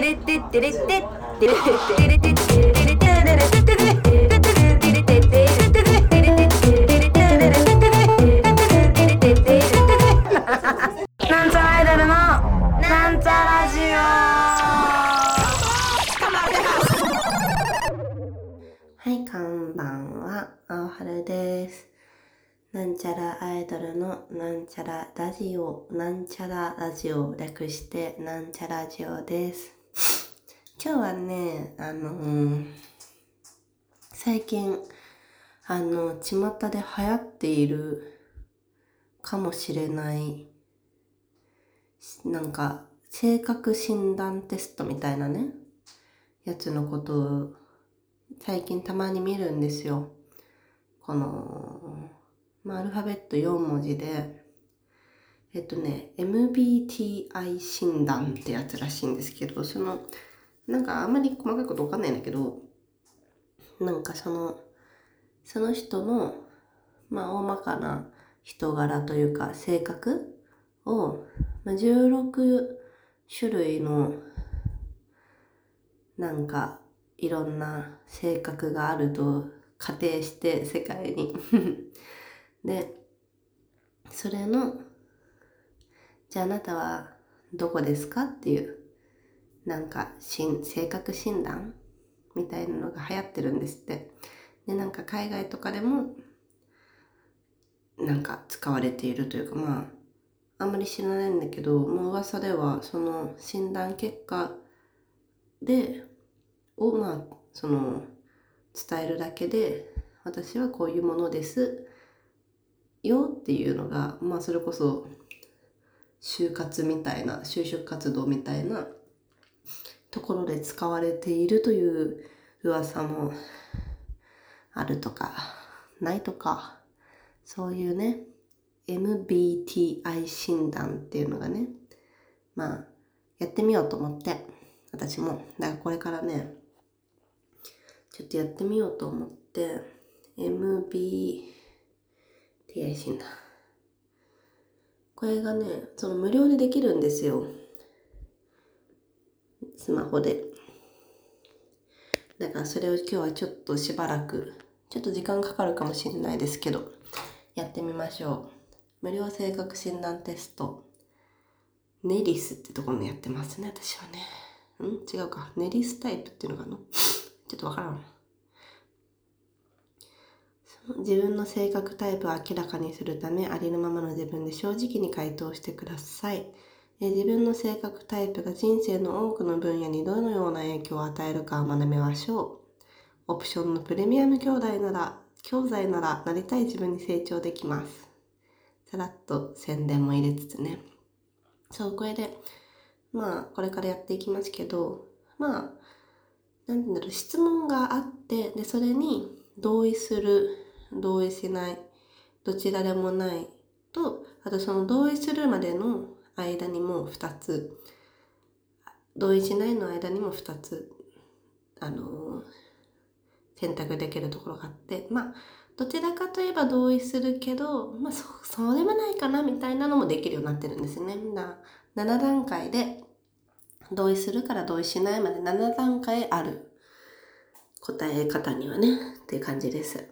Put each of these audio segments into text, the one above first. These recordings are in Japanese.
なんちゃらアイドルのなんちゃラジはい、こんばんは、青春です。なんちゃらアイドルのなんちゃらラジオ、なんちゃらラジオ、略してなんちゃラジオです。今日はね、あのー最近、あの、巷で流行っているかもしれない、なんか、性格診断テストみたいなね、やつのことを最近たまに見るんですよ。この、まあ、アルファベット4文字で、えっとね、MBTI 診断ってやつらしいんですけど、その、なんかあんまり細かいことわかんないんだけど、なんかその、その人の、まあ、大まかな人柄というか性格を、まあ、16種類のなんかいろんな性格があると仮定して世界に。でそれのじゃああなたはどこですかっていうなんか性格診断みたいなのが流行ってるんですって。でなんか海外とかでもなんか使われているというかまああんまり知らないんだけどもう噂ではその診断結果でをまあその伝えるだけで私はこういうものですよっていうのがまあそれこそ就活みたいな就職活動みたいなところで使われているという噂もあるとかないとかそういうね MBTI 診断っていうのがねまあやってみようと思って私も。だからこれからねちょっとやってみようと思って MBTI 診断。これがねその無料でできるんですよ。スマホで。だからそれを今日はちょっとしばらくちょっと時間かかるかもしれないですけどやってみましょう。無料性格診断テスト。ネリスってところもやってますね私はね。ん？違うか。ネリスタイプっていうのかなちょっとわからん。自分の性格タイプを明らかにするためありのままの自分で正直に回答してください。自分の性格タイプが人生の多くの分野にどのような影響を与えるかを学びましょう。オプションのプレミアム兄弟なら教材ならなりたい自分に成長できます。さらっと宣伝も入れつつね。そうこれでまあこれからやっていきますけどまあなんて言うんだろう質問があってでそれに同意する同意しない。どちらでもない。とあとその同意するまでの間にも2つ。同意しないの間にも2つ。あの選択できるところがあって。まあどちらかといえば同意するけどまあそそうでもないかなみたいなのもできるようになってるんですよね。だ7段階で同意するから同意しないまで7段階ある答え方にはねっていう感じです。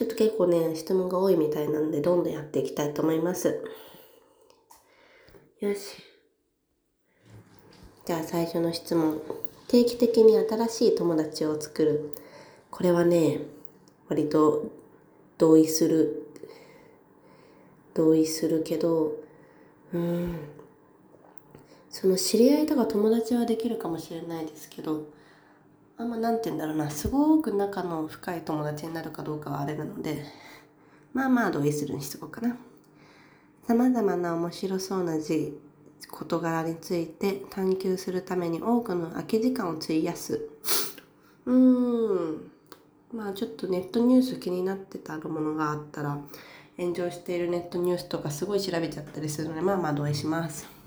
ちょっと結構ね質問が多いみたいなんでどんどんやっていきたいと思います。よし。じゃあ最初の質問。定期的に新しい友達を作る。これはね、割と同意する。同意するけど、うん。その知り合いとか友達はできるかもしれないですけど、あんまなんて言うんだろうな、すごく仲の深い友達になるかどうかはあれなので、まあまあ同意するにしとこうかな。様々な面白そうな字事柄について探求するために多くの空き時間を費やす。うーん。まあちょっとネットニュース気になってたものがあったら炎上しているネットニュースとかすごい調べちゃったりするのでまあまあ同意します。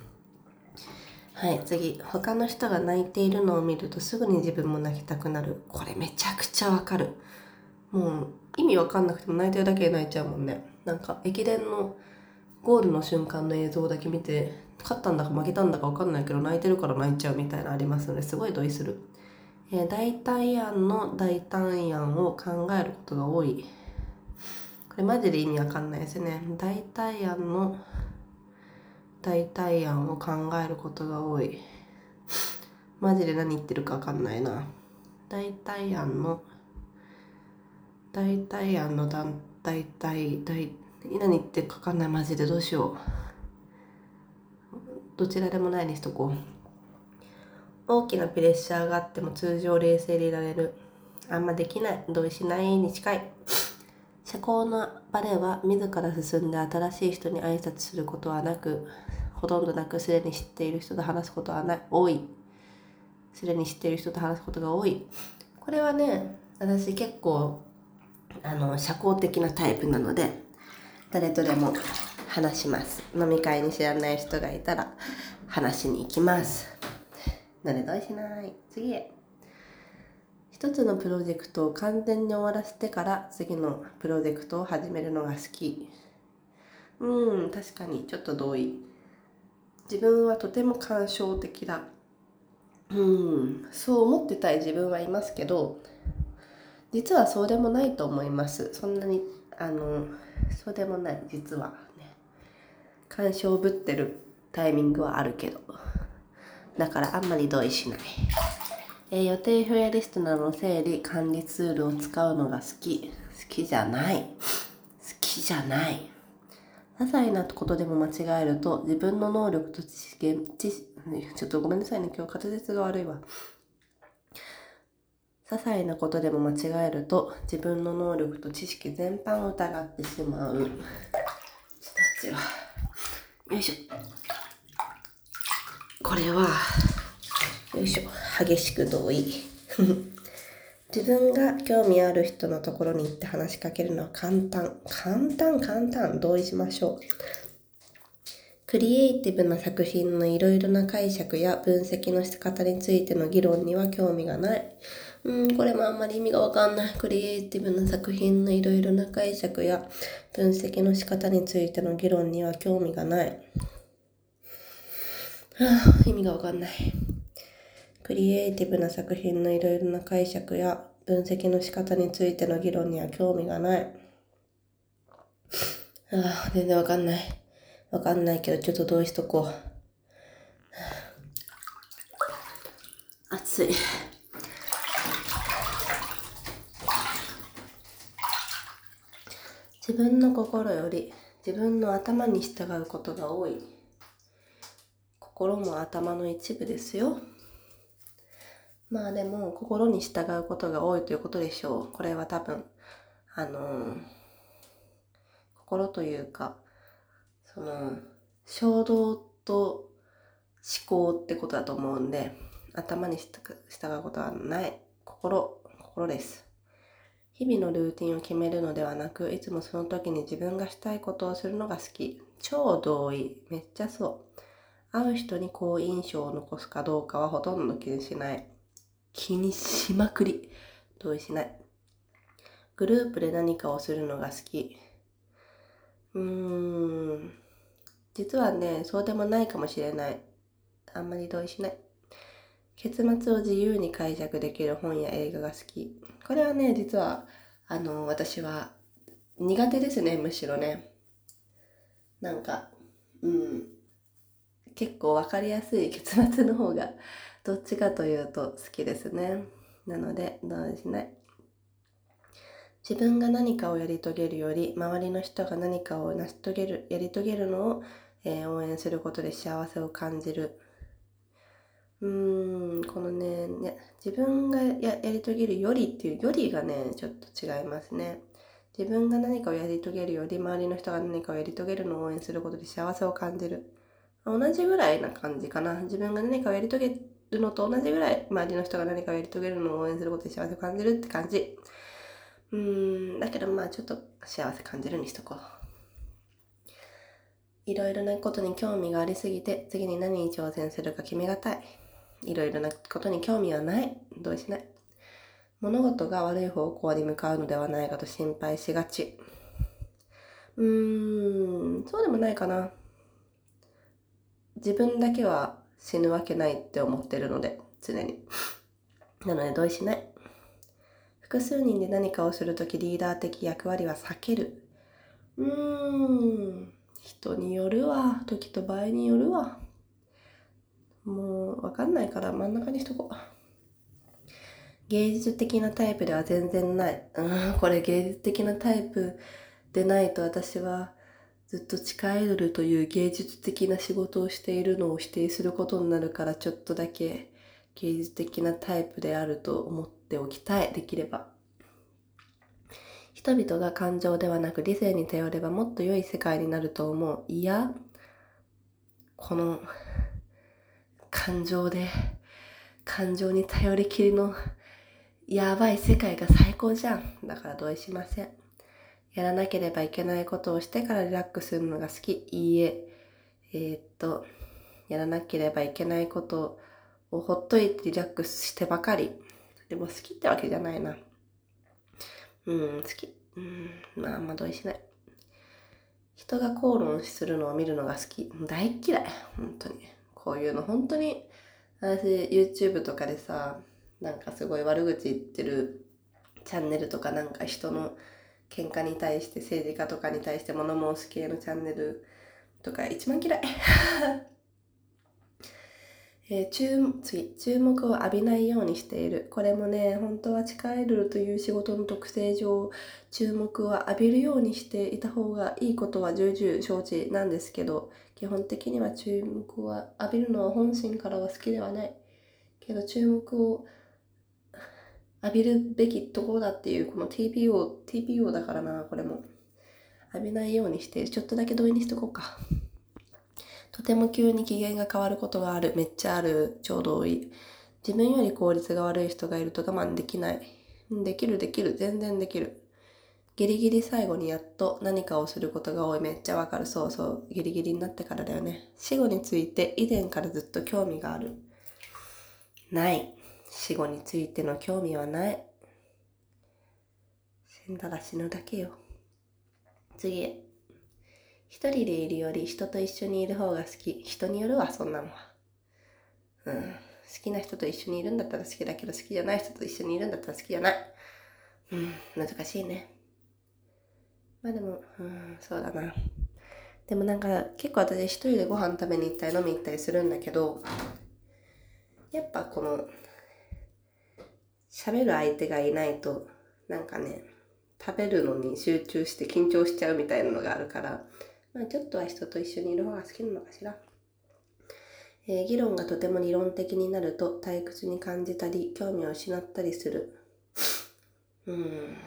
はい次他の人が泣いているのを見るとすぐに自分も泣きたくなるこれめちゃくちゃわかるもう意味わかんなくても泣いてるだけで泣いちゃうもんねなんか駅伝のゴールの瞬間の映像だけ見て勝ったんだか負けたんだか分かんないけど泣いてるから泣いちゃうみたいなありますのですごい同意する。えー、代替案の代替案を考えることが多い。これマジで意味わかんないですね。代替案の代替案を考えることが多い。マジで何言ってるかわかんないな。代替案の代替案の団体代代何言ってるかわかんないマジでどうしよう。どちらでもないにしとこう。大きなプレッシャーがあっても通常冷静でいられる。あんまできない。同意しないに近い。社交の場では自ら進んで新しい人に挨拶することはなく、ほとんどなくすでに知っている人と話すことはない。多い。すでに知っている人と話すことが多い。これはね、私結構、あの、社交的なタイプなので、誰とでも話します。飲み会に知らない人がいたら話しに行きます。のでどうしない？次へ一つのプロジェクトを完全に終わらせてから次のプロジェクトを始めるのが好き。うん確かに。ちょっと同意。自分はとても感傷的だ。うんそう思ってたい自分はいますけど実はそうでもないと思います。そんなにあのそうでもない。実はね。干渉ぶってるタイミングはあるけど。だからあんまり同意しない。えー、予定表やリストなどの整理管理ツールを使うのが好き。好きじゃない。好きじゃない。些細なことでも間違えると自分の能力と知識、知ちょっとごめんなさいね、今日滑舌が悪いわ。些細なことでも間違えると自分の能力と知識全般を疑ってしまう。ちょっとよいしょ。これは、よいしょ、激しく同意。自分が興味ある人のところに行って話しかけるのは簡単。簡単、簡単、同意しましょう。クリエイティブな作品のいろいろな解釈や分析の仕方についての議論には興味がない。うん、これもあんまり意味がわかんない。クリエイティブな作品のいろいろな解釈や分析の仕方についての議論には興味がない。意味がわかんない。クリエイティブな作品のいろいろな解釈や分析の仕方についての議論には興味がない。ああ、全然わかんない。わかんないけど、ちょっと同意しとこう。暑い。自分の心より自分の頭に従うことが多い。心も頭の一部ですよ。まあでも、心に従うことが多いということでしょう。これは多分、あのー、心というか、その、衝動と思考ってことだと思うんで、頭に従うことはない。心、心です。日々のルーティンを決めるのではなく、いつもその時に自分がしたいことをするのが好き。超同意。めっちゃそう。会う人に好印象を残すかどうかはほとんど気にしない。気にしまくり。同意しない。グループで何かをするのが好き。うーん。実はね、そうでもないかもしれない。あんまり同意しない。結末を自由に解釈できる本や映画が好き。これはね、実は、あの、私は苦手ですね、むしろね。なんか、うん。結構分かりやすい結末の方がどっちかというと好きですね。なので、どうしない。自分が何かをやり遂げるより、周りの人が何かを成し遂げる、やり遂げるのを、えー、応援することで幸せを感じる。うーん、このね、ね自分がややり遂げるよりっていうよりがね、ちょっと違いますね。自分が何かをやり遂げるより、周りの人が何かをやり遂げるのを応援することで幸せを感じる。同じぐらいな感じかな。自分が何かをやり遂げるのと同じぐらい、周りの人が何かをやり遂げるのを応援することで幸せを感じるって感じ。うーん、だけどまあちょっと幸せ感じるにしとこう。いろいろなことに興味がありすぎて、次に何に挑戦するか決めがたい。いろいろなことに興味はない。同意しない。物事が悪い方向に向かうのではないかと心配しがち。うーん、そうでもないかな。自分だけは死ぬわけないって思ってるので、常に。なので同意しない。複数人で何かをするときリーダー的役割は避ける。うーん。人によるわ。時と場合によるわ。もうわかんないから真ん中にしとこう。芸術的なタイプでは全然ない。うん、これ芸術的なタイプでないと私はずっと地下アイドルという芸術的な仕事をしているのを否定することになるからちょっとだけ芸術的なタイプであると思っておきたい。できれば。人々が感情ではなく理性に頼ればもっと良い世界になると思う。いや、この感情で、感情に頼りきりのやばい世界が最高じゃん。だから同意しません。やらなければいけないことをしてからリラックスするのが好き。いいえ。えー、っと、やらなければいけないことをほっといてリラックスしてばかり。でも好きってわけじゃないな。うん、好き。うん、まああんま同意しない。人が口論するのを見るのが好き。大嫌い。本当に。こういうの本当に、私 YouTube とかでさ、なんかすごい悪口言ってるチャンネルとかなんか人の喧嘩に対して政治家とかに対して物申す系のチャンネルとか一番嫌い えー、注次注目を浴びないようにしている。これもね、本当は地下アイドルという仕事の特性上、注目は浴びるようにしていた方がいいことは重々承知なんですけど、基本的には注目は浴びるのは本心からは好きではない。けど注目を浴びるべきところだっていう、この TPO、TPO だからな、これも。浴びないようにして、ちょっとだけ同意にしとこうか。とても急に機嫌が変わることがある。めっちゃある。ちょうど多い。自分より効率が悪い人がいると我慢できない。できるできる。全然できる。ギリギリ最後にやっと何かをすることが多い。めっちゃわかる。そうそう。ギリギリになってからだよね。死後について以前からずっと興味がある。ない。死後についての興味はない。死んだら死ぬだけよ。次へ。一人でいるより人と一緒にいる方が好き。人によるわ、そんなのは。うん。好きな人と一緒にいるんだったら好きだけど、好きじゃない人と一緒にいるんだったら好きじゃない。うん、難しいね。まあでも、うん、そうだな。でもなんか、結構私一人でご飯食べに行ったり飲み行ったりするんだけど、やっぱこの、喋る相手がいないと、なんかね、食べるのに集中して緊張しちゃうみたいなのがあるから、まあちょっとは人と一緒にいる方が好きなのかしら。えー、議論がとても理論的になると退屈に感じたり、興味を失ったりする。うん。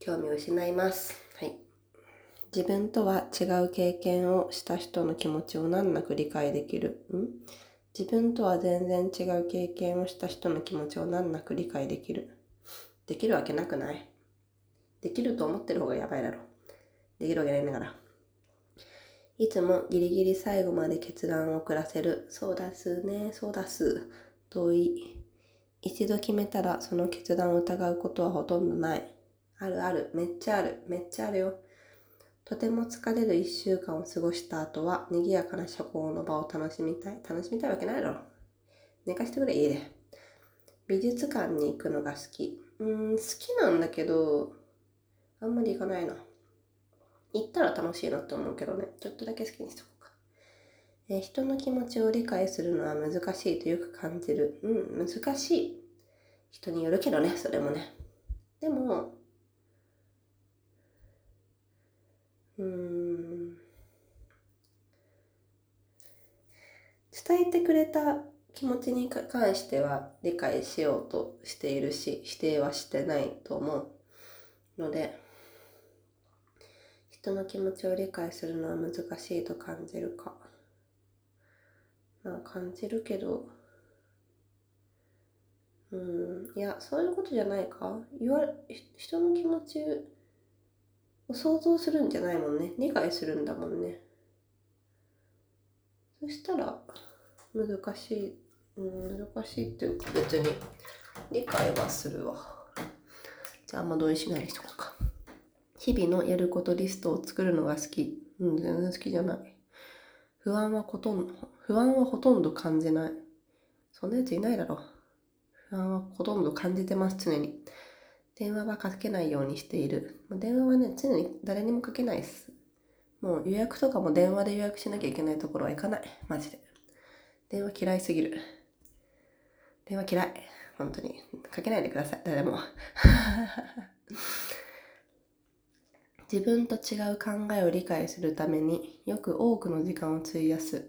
興味を失います。はい。自分とは違う経験をした人の気持ちを難なく理解できる。ん自分とは全然違う経験をした人の気持ちを難なく理解できる。できるわけなくないできると思ってる方がやばいだろ。できるわけないんだから。いつもギリギリ最後まで決断を遅らせる。そうだすね、そうだす。同意。一度決めたらその決断を疑うことはほとんどない。あるある。めっちゃある。めっちゃあるよ。とても疲れる一週間を過ごした後は、賑やかな社交の場を楽しみたい。楽しみたいわけないだろ。寝かしてくれ、家で。美術館に行くのが好き。うーん、好きなんだけど、あんまり行かないな。行ったら楽しいなって思うけどね。ちょっとだけ好きにしとこうか。え、人の気持ちを理解するのは難しいとよく感じる。うん、難しい。人によるけどね、それもね。でも、うん。伝えてくれた気持ちに関しては理解しようとしているし、否定はしてないと思うので、人の気持ちを理解するのは難しいと感じるか。まあ感じるけど、うん、いや、そういうことじゃないか言われ、人の気持ち想像するんじゃないもんね。理解するんだもんね。そしたら、難しい、難しいっていうか別に理解はするわ。じゃああんま同意しないにしとか。日々のやることリストを作るのが好き。うん、全然好きじゃない。不安はほとんど、不安はほとんど感じない。そんなやついないだろ。不安はほとんど感じてます、常に。電話はかけないようにしている。電話はね、常に誰にもかけないっす。もう予約とかも電話で予約しなきゃいけないところは行かない。マジで。電話嫌いすぎる。電話嫌い。本当に。かけないでください。誰も。自分と違う考えを理解するためによく多くの時間を費やす。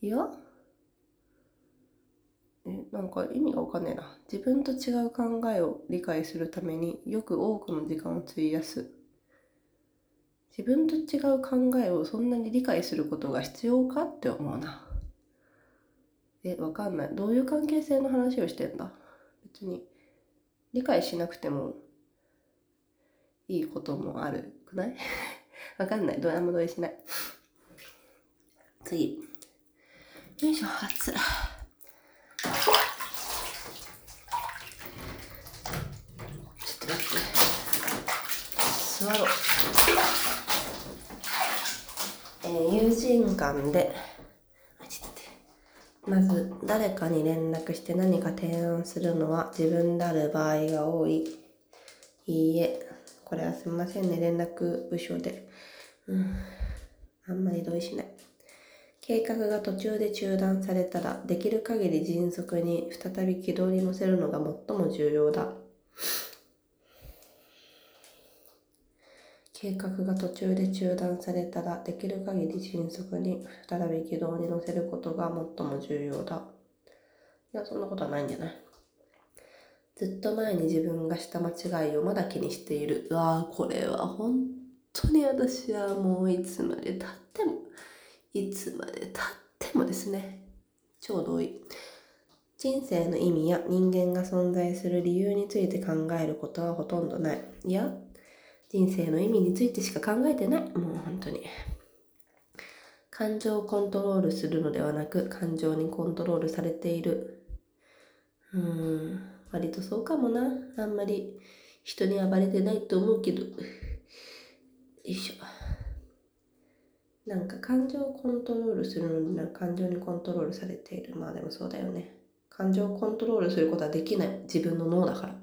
いやえ、なんか意味がわかんねえな。自分と違う考えを理解するためによく多くの時間を費やす。自分と違う考えをそんなに理解することが必要かって思うな。え、わかんない。どういう関係性の話をしてんだ？別に理解しなくてもいいこともあるくない？わかんない。どうやも同意しない。次。よいしょ、熱。座ろう。えー、友人間で、まず誰かに連絡して何か提案するのは自分である場合が多い。いいえ、これはすみませんね、連絡部署で。うん、あんまり同意しない。計画が途中で中断されたら、できる限り迅速に再び軌道に乗せるのが最も重要だ。計画が途中で中断されたらできる限り迅速に再び軌道に乗せることが最も重要だ。いや、そんなことはないんじゃない？ずっと前に自分がした間違いをまだ気にしている。うわぁ、これは本当に私はもういつまで経っても、いつまで経ってもですね、超同意。人生の意味や人間が存在する理由について考えることはほとんどない。いや、人生の意味についてしか考えてない。もう本当に。感情をコントロールするのではなく、感情にコントロールされている。うーん、割とそうかもな。あんまり人に暴れてないと思うけど。よいしょ。なんか感情をコントロールするのにな感情にコントロールされている。まあでもそうだよね。感情をコントロールすることはできない。自分の脳だから。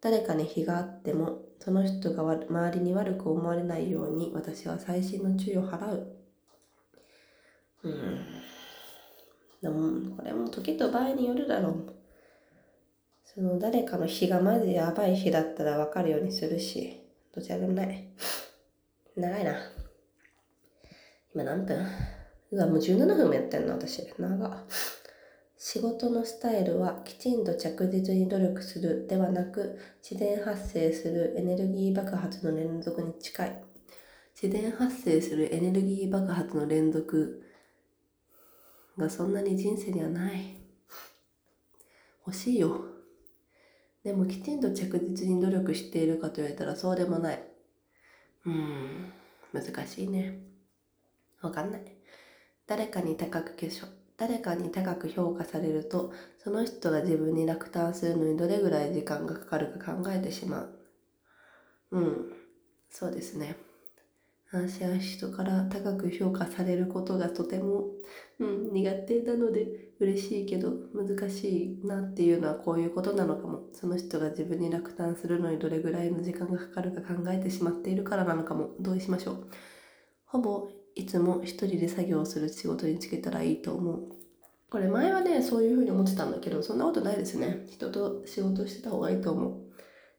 誰かに非があってもその人が周りに悪く思われないように私は細心の注意を払う。うん。でも、これも時と場合によるだろう。その誰かの日がマジやばい日だったら分かるようにするし、どちらでもない。長いな。今何分？うわ、もう17分もやってんの私。長仕事のスタイルはきちんと着実に努力するではなく自然発生するエネルギー爆発の連続に近い。自然発生するエネルギー爆発の連続がそんなに人生にはない。欲しいよ。でもきちんと着実に努力しているかと言われたらそうでもない。うん難しいね。わかんない。誰かに高く化粧誰かに高く評価されるとその人が自分に落胆するのにどれぐらい時間がかかるか考えてしまう。うん。そうですね。私は人から高く評価されることがとても、うん、苦手なので嬉しいけど難しいなっていうのはこういうことなのかも。その人が自分に落胆するのにどれぐらいの時間がかかるか考えてしまっているからなのかも。同意しましょう。ほぼいつも一人で作業する仕事につけたらいいと思う。これ前はね、そういうふうに思ってたんだけど、そんなことないですね。人と仕事してた方がいいと思う。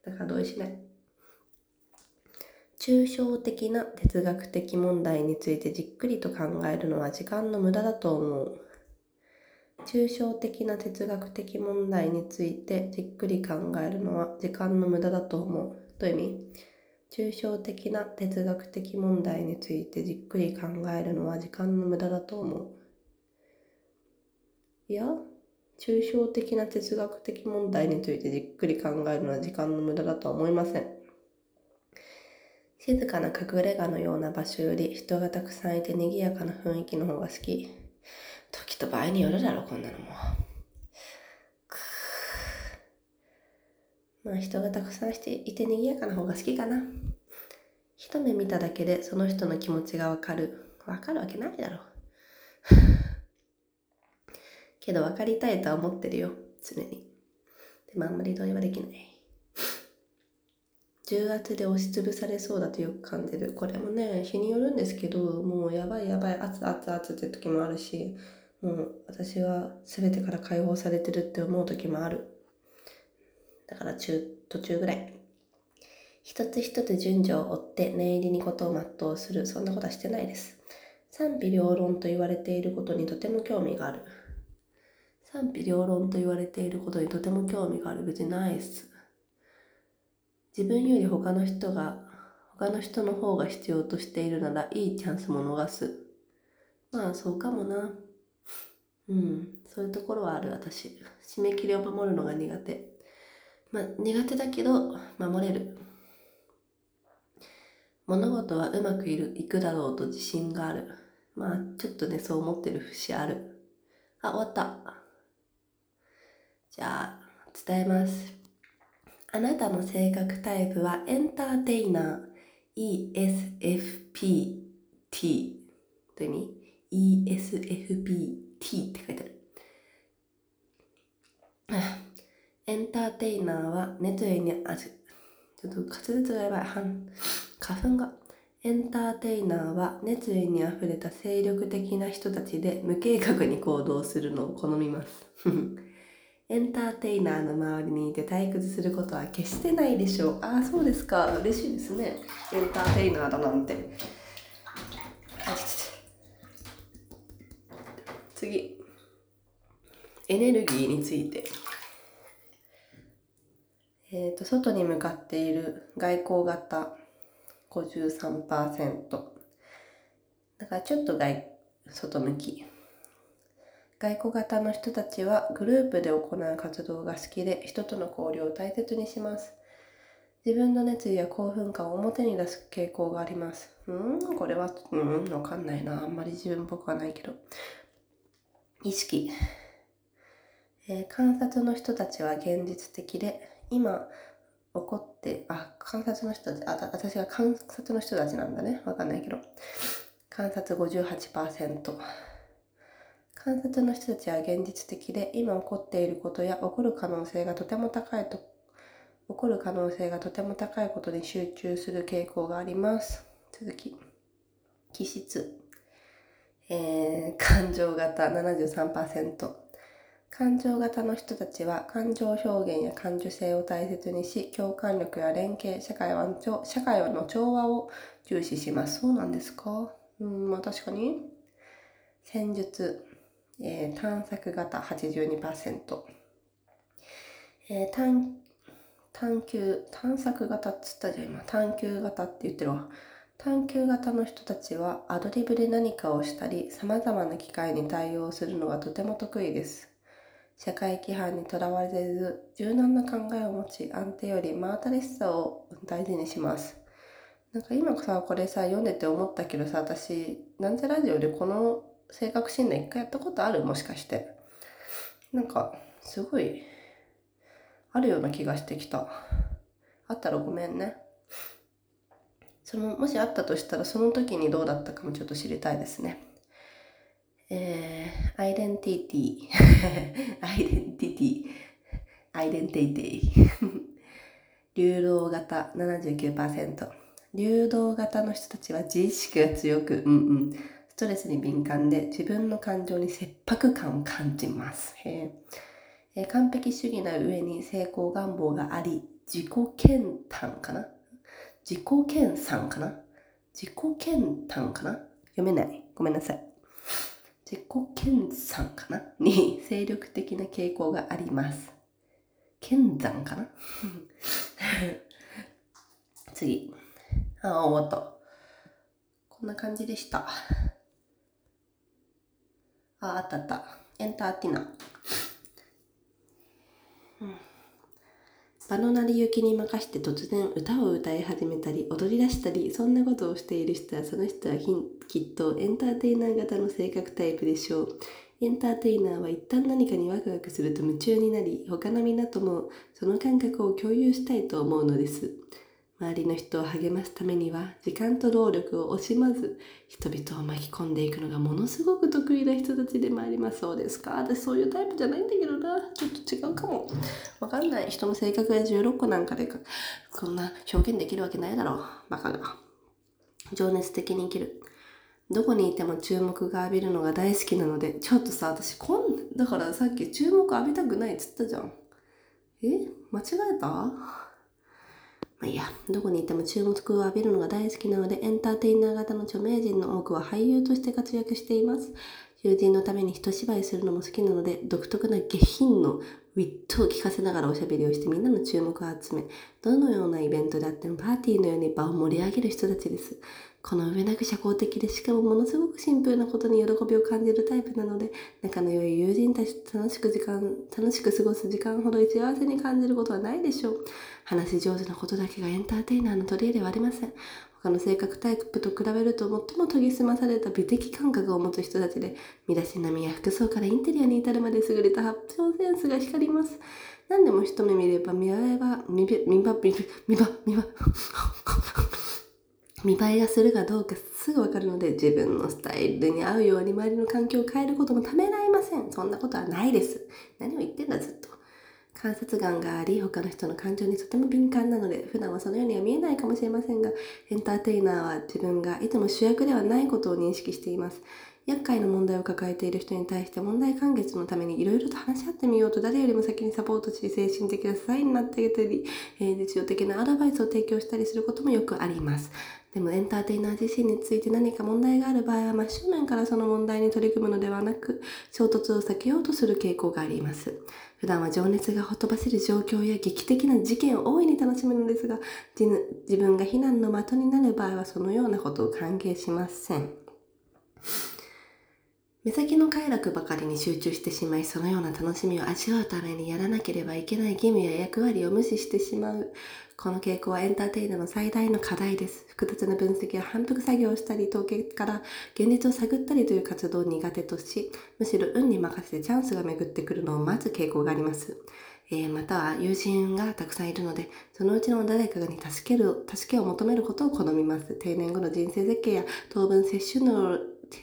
だから同意しない？抽象的な哲学的問題についてじっくりと考えるのは時間の無駄だと思う。抽象的な哲学的問題についてじっくり考えるのは時間の無駄だと思う。どういう意味？抽象的な哲学的問題についてじっくり考えるのは時間の無駄だと思う。いや、抽象的な哲学的問題についてじっくり考えるのは時間の無駄だとは思いません。静かな隠れ家のような場所より人がたくさんいて賑やかな雰囲気の方が好き。時と場合によるだろ、こんなのも。まあ人がたくさんしていて賑やかな方が好きかな。一目見ただけでその人の気持ちがわかる。わかるわけないだろう。けど分かりたいとは思ってるよ、常に。でもあんまり同意はできない。重圧で押しつぶされそうだとよく感じる。これもね、日によるんですけど、もうやばいやばい、熱々熱って時もあるし、もう私は全てから解放されてるって思う時もある。だから中、途中ぐらい。一つ一つ順序を追って念入りにことを全うする。そんなことはしてないです。賛否両論と言われていることにとても興味がある。賛否両論と言われていることにとても興味がある。別にないっす。自分より他の人が、他の人の方が必要としているならいいチャンスも逃す。まあそうかもな。うん、そういうところはある私。締め切りを守るのが苦手。まあ苦手だけど守れる。物事はうまくいる、いくだろうと自信がある。まあちょっとね、そう思ってる節ある。あ、終わった。じゃあ、伝えます。あなたの性格タイプはエンターテイナー ESFPT という意味 ?ESFPT って書いてある。エンターテイナーは熱意にあちょっと滑舌がやばい。花粉が。エンターテイナーは熱意にあふれた精力的な人たちで無計画に行動するのを好みます。エンターテイナーの周りにいて退屈することは決してないでしょう。ああ、そうですか。嬉しいですね。エンターテイナーだなんて。次。エネルギーについて。え、ー、と、外に向かっている外交型53%。だからちょっと外、外向き。外交型の人たちはグループで行う活動が好きで人との交流を大切にします。自分の熱意や興奮感を表に出す傾向があります。うん、これは、うん、わかんないな。あんまり自分っぽくはないけど。意識。えー、観察の人たちは現実的で、今起こって、あ、観察の人たち、あ、私が観察の人たちなんだね。わかんないけど。観察58%。観察の人たちは現実的で今起こっていることや起こる可能性がとても高いと起こる可能性がとても高いことに集中する傾向があります。続き。気質。えー、感情型73%。感情型の人たちは感情表現や感受性を大切にし、共感力や連携、社会は社会の調和を重視します。そうなんですか？うん、まあ確かに。戦術。えー、探索型82%、えー、探探求探索型っつったじゃん今探求型って言ってるわ探求型の人たちはアドリブで何かをしたり様々な機会に対応するのがとても得意です社会規範にとらわれず柔軟な考えを持ち安定より真新しさを大事にしますなんか今さこれさ読んでて思ったけどさ私なんちゃラジオでこの性格診断一回やったことある？もしかして。なんか、すごい、あるような気がしてきた。あったらごめんね。その、もしあったとしたら、その時にどうだったかもちょっと知りたいですね。えー、アイデンティティ。アイデンティティ。アイデンティティ。流動型79%。流動型の人たちは自意識が強く、うんうん。ストレスに敏感で自分の感情に切迫感を感じます。えー、完璧主義な上に成功願望があり、自己研鑽かな？自己研鑽かな？自己研鑽かな？読めない。ごめんなさい。自己研鑽かな？に精力的な傾向があります。剣山かな？次。あ、終わった。こんな感じでした。あ、あったあった。エンターティナ。ーん。場の成り行きに任して突然歌を歌い始めたり踊り出したりそんなことをしている人はその人はきっとエンターテイナー型の性格タイプでしょう。エンターテイナーは一旦何かにワクワクすると夢中になり他の皆ともその感覚を共有したいと思うのです。周りの人を励ますためには時間と労力を惜しまず人々を巻き込んでいくのがものすごく得意な人たちでもあります。そうですか？私そういうタイプじゃないんだけどな。ちょっと違うかも。わかんない。人の性格が16個なんかでこんな表現できるわけないだろう。バカが情熱的に生きる。どこにいても注目が浴びるのが大好きなのでちょっとさ私こんだからさっき注目浴びたくないっつったじゃん。え？間違えた？いや、どこにいても注目を浴びるのが大好きなので、エンターテイナー型の著名人の多くは俳優として活躍しています。友人のために一芝居するのも好きなので、独特な下品のウィットを聞かせながらおしゃべりをしてみんなの注目を集め、どのようなイベントであってもパーティーのように場を盛り上げる人たちです。この上なく社交的でしかもものすごくシンプルなことに喜びを感じるタイプなので仲の良い友人たちと楽しく時間楽しく過ごす時間ほど幸せに感じることはないでしょう話し上手なことだけがエンターテイナーの取り柄ではありません他の性格タイプと比べると最も研ぎ澄まされた美的感覚を持つ人たちで身だしなみや服装からインテリアに至るまで優れた発表センスが光ります。何でも一目見れば見栄えは見見ば見ば見ば見ば見栄えがするかどうかすぐわかるので自分のスタイルに合うように周りの環境を変えることもためらいませんそんなことはないです何を言ってんだずっと観察眼があり他の人の感情にとても敏感なので普段はそのようには見えないかもしれませんがエンターテイナーは自分がいつも主役ではないことを認識しています。厄介な問題を抱えている人に対して問題解決のためにいろいろと話し合ってみようと誰よりも先にサポートし精神的な支えになってあげたり、えー、日常的なアドバイスを提供したりすることもよくあります。でもエンターテイナー自身について何か問題がある場合は真正面からその問題に取り組むのではなく衝突を避けようとする傾向があります。普段は情熱がほとばしる状況や劇的な事件を大いに楽しむのですが自分が非難の的になる場合はそのようなことを歓迎しません。目先の快楽ばかりに集中してしまいそのような楽しみを味わうためにやらなければいけない義務や役割を無視してしまうこの傾向はエンターテイナーの最大の課題です。複雑な分析や反復作業をしたり、統計から現実を探ったりという活動を苦手とし、むしろ運に任せてチャンスが巡ってくるのを待つ傾向があります。えー、または友人がたくさんいるので、そのうちの誰かに助ける、助けを求めることを好みます。定年後の人生設計や当分摂取の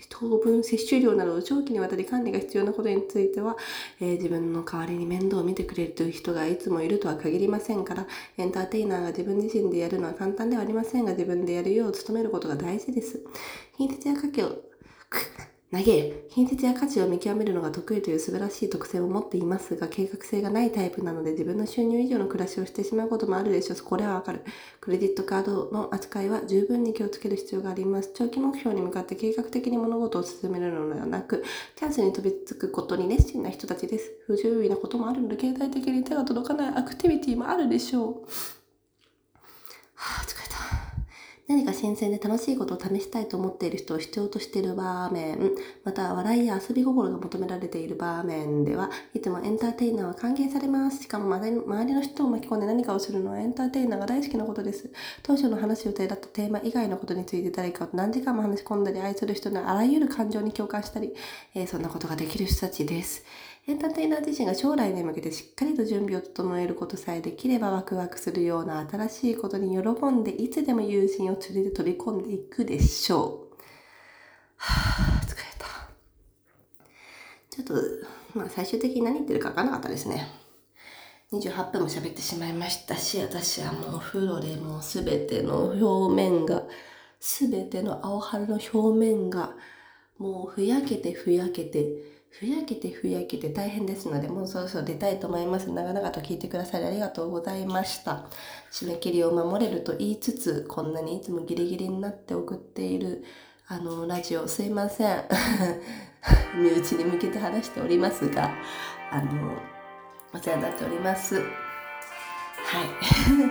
糖分摂取量など長期にわたり管理が必要なことについては、えー、自分の代わりに面倒を見てくれるという人がいつもいるとは限りませんからエンターテイナーが自分自身でやるのは簡単ではありませんが自分でやるよう努めることが大事です。品質や家計を投げ、品質や価値を見極めるのが得意という素晴らしい特性を持っていますが、計画性がないタイプなので自分の収入以上の暮らしをしてしまうこともあるでしょう。これはわかる。クレジットカードの扱いは十分に気をつける必要があります。長期目標に向かって計画的に物事を進めるのではなく、チャンスに飛びつくことに熱心な人たちです。不自由なこともあるので、経済的に手が届かないアクティビティもあるでしょう。はあ、疲れた。何か新鮮で楽しいことを試したいと思っている人を必要としている場面、また笑いや遊び心が求められている場面では、いつもエンターテイナーは歓迎されます。しかも周りの人を巻き込んで何かをするのはエンターテイナーが大好きなことです。当初の話す予定だったテーマ以外のことについて誰かと何時間も話し込んだり、愛する人のあらゆる感情に共感したり、えー、そんなことができる人たちです。エンターテイナー自身が将来に向けてしっかりと準備を整えることさえできればワクワクするような新しいことに喜んでいつでも友人を連れて飛び込んでいくでしょう。はぁ、疲れた。ちょっと、まあ最終的に何言ってるかわからなかったですね。28分も喋ってしまいましたし、私はもうお風呂でもうすべての表面が、すべての青春の表面が、もうふやけてふやけて、ふやけてふやけて大変ですので、もうそろそろ出たいと思います。長々と聞いてくださりありがとうございました。締め切りを守れると言いつつ、こんなにいつもギリギリになって送っている、あの、ラジオ、すいません。身内に向けて話しておりますが、あの、お世話になっております。はい。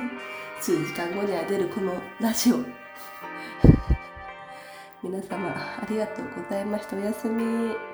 数時間後には出るこのラジオ。皆様、ありがとうございました。おやすみ。